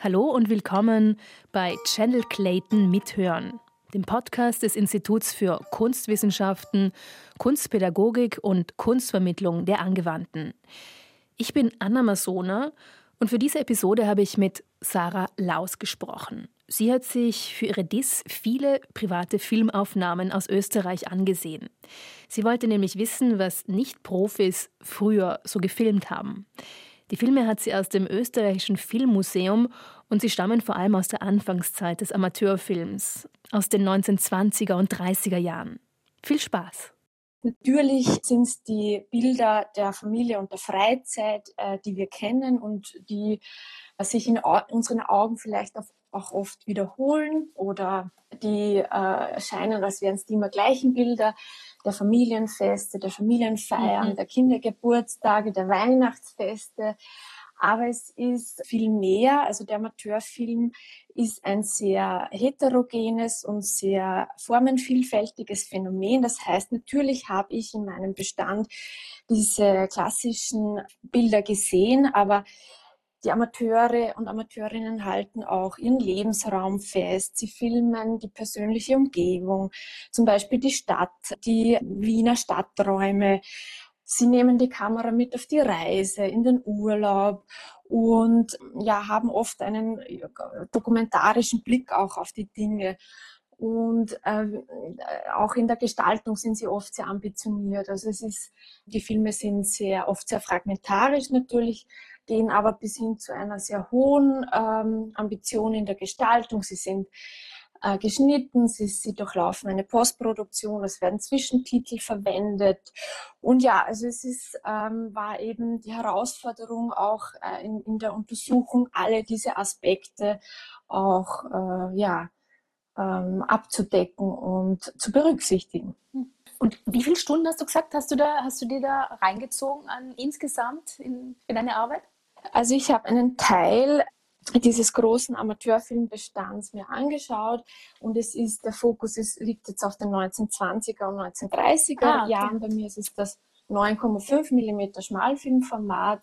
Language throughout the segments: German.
Hallo und willkommen bei Channel Clayton Mithören, dem Podcast des Instituts für Kunstwissenschaften, Kunstpädagogik und Kunstvermittlung der Angewandten. Ich bin Anna Masona und für diese Episode habe ich mit Sarah Laus gesprochen. Sie hat sich für ihre DIS viele private Filmaufnahmen aus Österreich angesehen. Sie wollte nämlich wissen, was Nicht-Profis früher so gefilmt haben. Die Filme hat sie aus dem österreichischen Filmmuseum und sie stammen vor allem aus der Anfangszeit des Amateurfilms, aus den 1920er und 30er Jahren. Viel Spaß! Natürlich sind es die Bilder der Familie und der Freizeit, äh, die wir kennen und die äh, sich in unseren Augen vielleicht auch oft wiederholen oder die äh, erscheinen, als wären es die immer gleichen Bilder der Familienfeste, der Familienfeiern, mhm. der Kindergeburtstage, der Weihnachtsfeste. Aber es ist viel mehr. Also der Amateurfilm ist ein sehr heterogenes und sehr formenvielfältiges Phänomen. Das heißt, natürlich habe ich in meinem Bestand diese klassischen Bilder gesehen, aber die Amateure und Amateurinnen halten auch ihren Lebensraum fest. Sie filmen die persönliche Umgebung, zum Beispiel die Stadt, die Wiener Stadträume. Sie nehmen die Kamera mit auf die Reise, in den Urlaub und ja, haben oft einen dokumentarischen Blick auch auf die Dinge. Und äh, auch in der Gestaltung sind sie oft sehr ambitioniert. Also es ist, die Filme sind sehr oft sehr fragmentarisch natürlich, gehen aber bis hin zu einer sehr hohen ähm, Ambition in der Gestaltung. Sie sind äh, geschnitten, sie, sie durchlaufen eine Postproduktion, es werden Zwischentitel verwendet. Und ja, also es ist, ähm, war eben die Herausforderung auch äh, in, in der Untersuchung, alle diese Aspekte auch äh, ja, ähm, abzudecken und zu berücksichtigen. Und wie viele Stunden hast du gesagt, hast du da, hast du dir da reingezogen an insgesamt in, in deine Arbeit? Also ich habe einen Teil dieses großen Amateurfilmbestands mir angeschaut und es ist, der Fokus ist, liegt jetzt auf den 1920er und 1930er ah, okay. Jahren. Bei mir ist es das 9,5 mm Schmalfilmformat.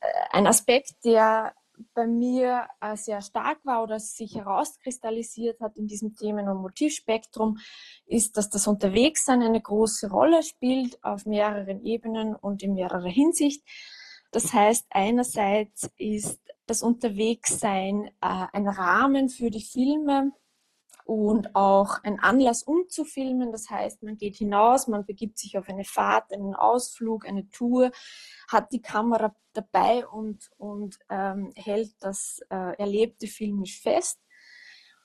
Äh, ein Aspekt, der bei mir äh, sehr stark war oder sich herauskristallisiert hat in diesem Themen- und Motivspektrum, ist, dass das Unterwegssein eine große Rolle spielt auf mehreren Ebenen und in mehrerer Hinsicht. Das heißt, einerseits ist das Unterwegssein äh, ein Rahmen für die Filme und auch ein Anlass, um zu filmen. Das heißt, man geht hinaus, man begibt sich auf eine Fahrt, einen Ausflug, eine Tour, hat die Kamera dabei und, und ähm, hält das äh, Erlebte filmisch fest.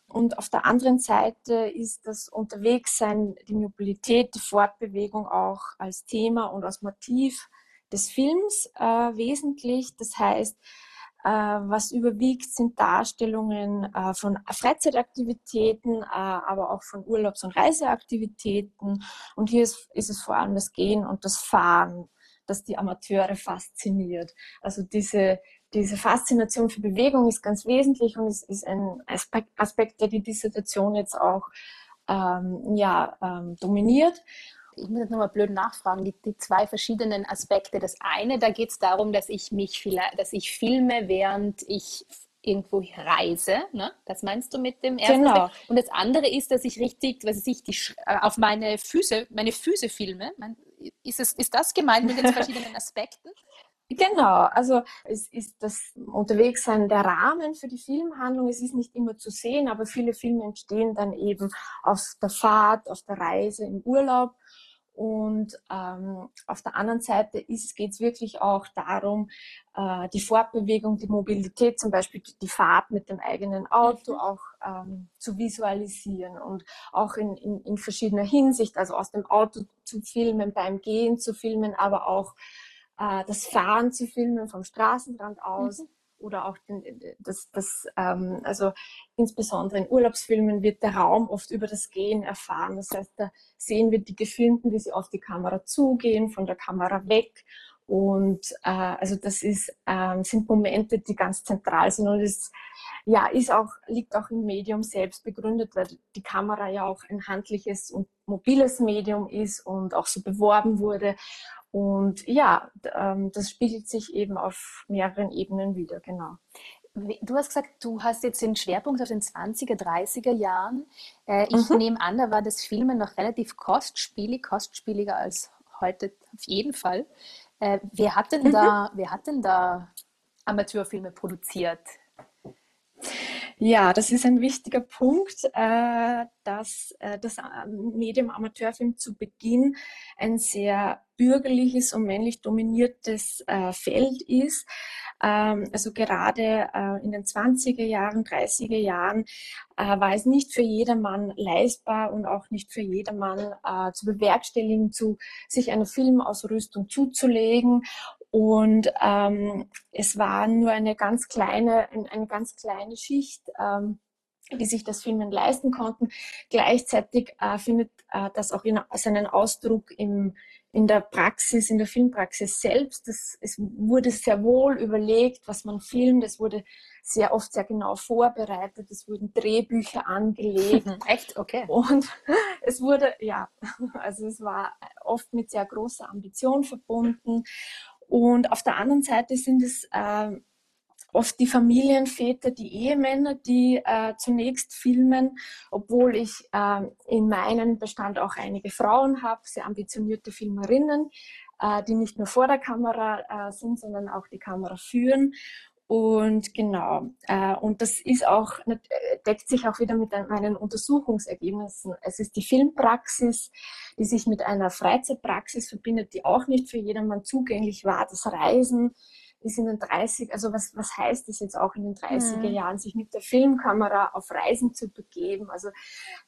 Und auf der anderen Seite ist das Unterwegssein, die Mobilität, die Fortbewegung auch als Thema und als Motiv des Films äh, wesentlich. Das heißt, was überwiegt, sind Darstellungen äh, von Freizeitaktivitäten, äh, aber auch von Urlaubs- und Reiseaktivitäten. Und hier ist, ist es vor allem das Gehen und das Fahren, das die Amateure fasziniert. Also diese, diese Faszination für Bewegung ist ganz wesentlich und es ist ein Aspekt, Aspekt der die Dissertation jetzt auch ähm, ja, ähm, dominiert ich muss jetzt nochmal blöd nachfragen, die, die, zwei verschiedenen Aspekte. Das eine, da geht es darum, dass ich mich vielleicht, dass ich filme, während ich irgendwo reise. Ne? Das meinst du mit dem ersten? Genau. Aspekt. Und das andere ist, dass ich richtig, was ich, die, äh, auf meine Füße, meine Füße filme. Ist, es, ist das gemeint mit den verschiedenen Aspekten? Genau, also es ist das Unterwegssein der Rahmen für die Filmhandlung. Es ist nicht immer zu sehen, aber viele Filme entstehen dann eben auf der Fahrt, auf der Reise, im Urlaub. Und ähm, auf der anderen Seite geht es wirklich auch darum, äh, die Fortbewegung, die Mobilität, zum Beispiel die Fahrt mit dem eigenen Auto mhm. auch ähm, zu visualisieren und auch in, in, in verschiedener Hinsicht, also aus dem Auto zu filmen, beim Gehen zu filmen, aber auch äh, das Fahren zu filmen vom Straßenrand aus. Mhm oder auch den, das, das ähm, also insbesondere in Urlaubsfilmen wird der Raum oft über das Gehen erfahren. Das heißt, da sehen wir die Gefilmten, wie sie auf die Kamera zugehen, von der Kamera weg. Und äh, also das ist, äh, sind Momente, die ganz zentral sind und es ja, ist auch, liegt auch im Medium selbst begründet, weil die Kamera ja auch ein handliches und mobiles Medium ist und auch so beworben wurde. Und ja, ähm, das spiegelt sich eben auf mehreren Ebenen wieder, genau. Du hast gesagt, du hast jetzt den Schwerpunkt auf den 20er, 30er Jahren. Äh, ich mhm. nehme an, da war das Filmen noch relativ kostspielig, kostspieliger als heute auf jeden Fall. Äh, wer, hat denn mhm. da, wer hat denn da Amateurfilme produziert? Ja, das ist ein wichtiger Punkt, äh, dass äh, das Medium Amateurfilm zu Beginn ein sehr bürgerliches und männlich dominiertes äh, Feld ist. Ähm, also gerade in den 20er Jahren, 30er Jahren war es nicht für jedermann leistbar und auch nicht für jedermann zu bewerkstelligen, zu sich eine Filmausrüstung zuzulegen und ähm, es war nur eine ganz kleine, eine ganz kleine Schicht, ähm, die sich das Filmen leisten konnten. Gleichzeitig äh, findet äh, das auch in, seinen Ausdruck im, in der Praxis, in der Filmpraxis selbst. Das, es wurde sehr wohl überlegt, was man filmt. Es wurde sehr oft sehr genau vorbereitet. Es wurden Drehbücher angelegt. Echt? Okay. Und es wurde, ja, also es war oft mit sehr großer Ambition verbunden. Und auf der anderen Seite sind es äh, oft die Familienväter, die Ehemänner, die äh, zunächst filmen, obwohl ich äh, in meinem Bestand auch einige Frauen habe, sehr ambitionierte Filmerinnen, äh, die nicht nur vor der Kamera äh, sind, sondern auch die Kamera führen. Und genau, äh, und das ist auch, äh, deckt sich auch wieder mit meinen Untersuchungsergebnissen. Es ist die Filmpraxis, die sich mit einer Freizeitpraxis verbindet, die auch nicht für jedermann zugänglich war. Das Reisen ist in den 30, also was, was heißt das jetzt auch in den 30er mhm. Jahren, sich mit der Filmkamera auf Reisen zu begeben? Also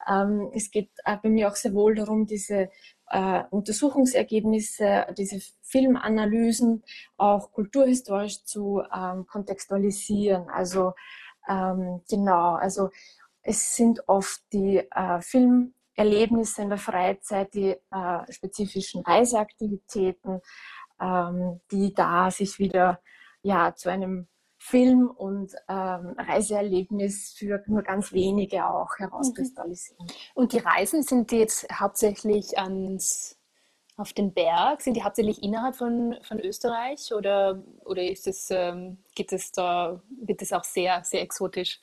ähm, es geht äh, bei mir auch sehr wohl darum, diese äh, Untersuchungsergebnisse, diese Filmanalysen auch kulturhistorisch zu ähm, kontextualisieren. Also ähm, genau, also es sind oft die äh, Filmerlebnisse in der Freizeit, die äh, spezifischen Reiseaktivitäten, ähm, die da sich wieder ja zu einem Film und ähm, Reiseerlebnis für nur ganz wenige auch herauskristallisieren. Mhm. Und die Reisen sind die jetzt hauptsächlich ans auf den Berg? Sind die hauptsächlich innerhalb von, von Österreich oder, oder ist es, ähm, gibt es da, wird es auch sehr, sehr exotisch?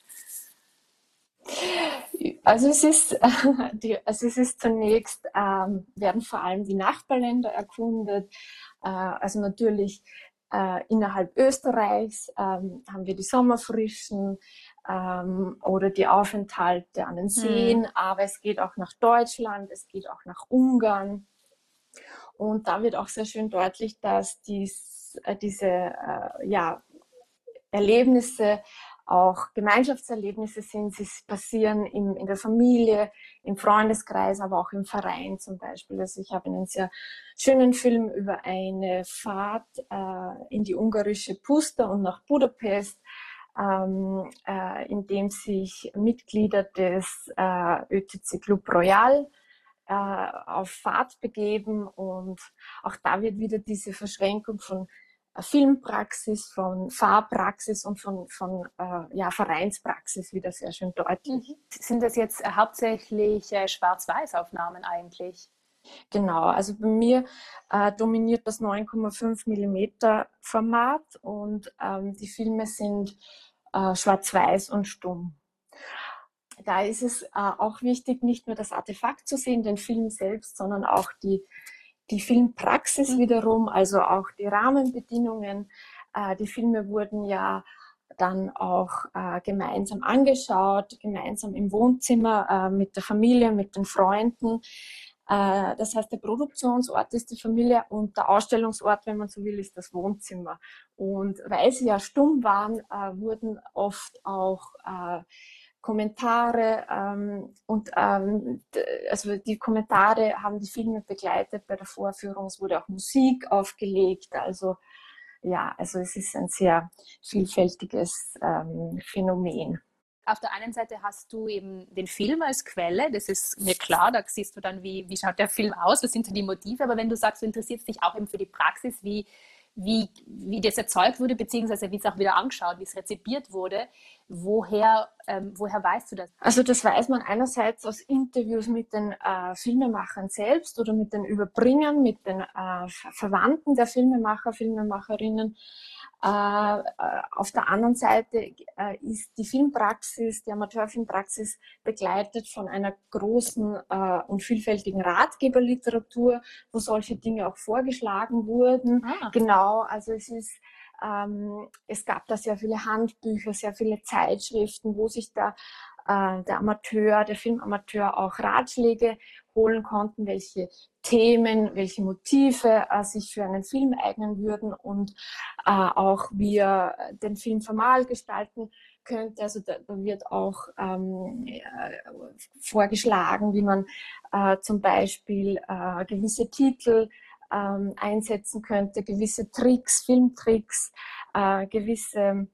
Also es ist, die, also es ist zunächst, ähm, werden vor allem die Nachbarländer erkundet. Äh, also natürlich äh, innerhalb Österreichs ähm, haben wir die Sommerfrischen ähm, oder die Aufenthalte an den Seen, mhm. aber es geht auch nach Deutschland, es geht auch nach Ungarn. Und da wird auch sehr schön deutlich, dass dies, äh, diese äh, ja, Erlebnisse auch Gemeinschaftserlebnisse sind. Sie passieren im, in der Familie, im Freundeskreis, aber auch im Verein zum Beispiel. Also ich habe einen sehr schönen Film über eine Fahrt äh, in die ungarische Pusta und nach Budapest, ähm, äh, in dem sich Mitglieder des äh, ÖTC Club Royal äh, auf Fahrt begeben und auch da wird wieder diese Verschränkung von Filmpraxis, von Fahrpraxis und von, von äh, ja, Vereinspraxis wieder sehr schön deutlich. Mhm. Sind das jetzt äh, hauptsächlich äh, Schwarz-Weiß-Aufnahmen eigentlich? Genau, also bei mir äh, dominiert das 9,5 mm Format und ähm, die Filme sind äh, schwarz-weiß und stumm. Da ist es äh, auch wichtig, nicht nur das Artefakt zu sehen, den Film selbst, sondern auch die die Filmpraxis mhm. wiederum, also auch die Rahmenbedingungen. Äh, die Filme wurden ja dann auch äh, gemeinsam angeschaut, gemeinsam im Wohnzimmer äh, mit der Familie, mit den Freunden. Äh, das heißt, der Produktionsort ist die Familie und der Ausstellungsort, wenn man so will, ist das Wohnzimmer. Und weil sie ja stumm waren, äh, wurden oft auch äh, Kommentare ähm, und ähm, also die Kommentare haben die Filme begleitet bei der Vorführung. Es wurde auch Musik aufgelegt. Also ja, also es ist ein sehr vielfältiges ähm, Phänomen. Auf der einen Seite hast du eben den Film als Quelle, das ist mir klar, da siehst du dann, wie, wie schaut der Film aus, was sind die Motive, aber wenn du sagst, du interessierst dich auch eben für die Praxis, wie, wie, wie das erzeugt wurde, beziehungsweise wie es auch wieder angeschaut, wie es rezipiert wurde. Woher, ähm, woher weißt du das? Also das weiß man einerseits aus Interviews mit den äh, Filmemachern selbst oder mit den Überbringern, mit den äh, Verwandten der Filmemacher, Filmemacherinnen. Äh, äh, auf der anderen Seite äh, ist die Filmpraxis, die Amateurfilmpraxis begleitet von einer großen und vielfältigen Ratgeberliteratur, wo solche Dinge auch vorgeschlagen wurden. Ah. Genau, also es ist ähm, es gab da sehr viele Handbücher, sehr viele Zeitschriften, wo sich da der Amateur, der Filmamateur auch Ratschläge holen konnten, welche Themen, welche Motive äh, sich für einen Film eignen würden und äh, auch wie er den Film formal gestalten könnte. Also da, da wird auch ähm, äh, vorgeschlagen, wie man äh, zum Beispiel äh, gewisse Titel ähm, einsetzen könnte, gewisse Tricks, Filmtricks, äh, gewisse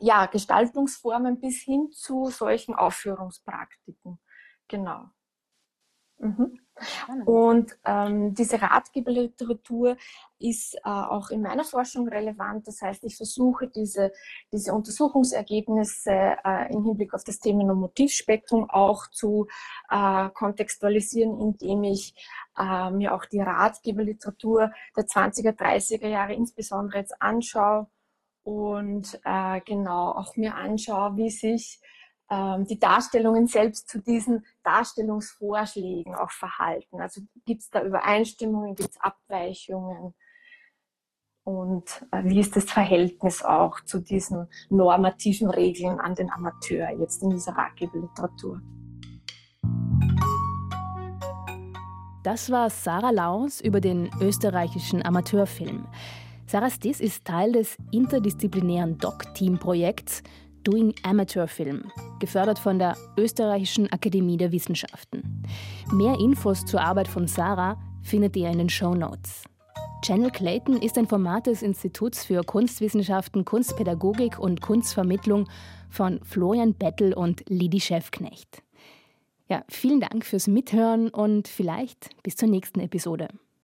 ja, Gestaltungsformen bis hin zu solchen Aufführungspraktiken. Genau. Mhm. Und ähm, diese Ratgeberliteratur ist äh, auch in meiner Forschung relevant. Das heißt, ich versuche diese, diese Untersuchungsergebnisse äh, im Hinblick auf das Themen- und Motivspektrum auch zu äh, kontextualisieren, indem ich äh, mir auch die Ratgeberliteratur der 20er, 30er Jahre insbesondere jetzt anschaue und äh, genau auch mir anschaue, wie sich ähm, die Darstellungen selbst zu diesen Darstellungsvorschlägen auch verhalten. Also gibt es da Übereinstimmungen, gibt es Abweichungen? Und äh, wie ist das Verhältnis auch zu diesen normativen Regeln an den Amateur jetzt in dieser Ratgeberliteratur? Das war Sarah Laus über den österreichischen Amateurfilm. Sarah Stiss ist Teil des interdisziplinären Doc-Team-Projekts Doing Amateur Film, gefördert von der Österreichischen Akademie der Wissenschaften. Mehr Infos zur Arbeit von Sarah findet ihr in den Show Notes. Channel Clayton ist ein Format des Instituts für Kunstwissenschaften, Kunstpädagogik und Kunstvermittlung von Florian Bettel und Lidi Schäfknecht. Ja, vielen Dank fürs Mithören und vielleicht bis zur nächsten Episode.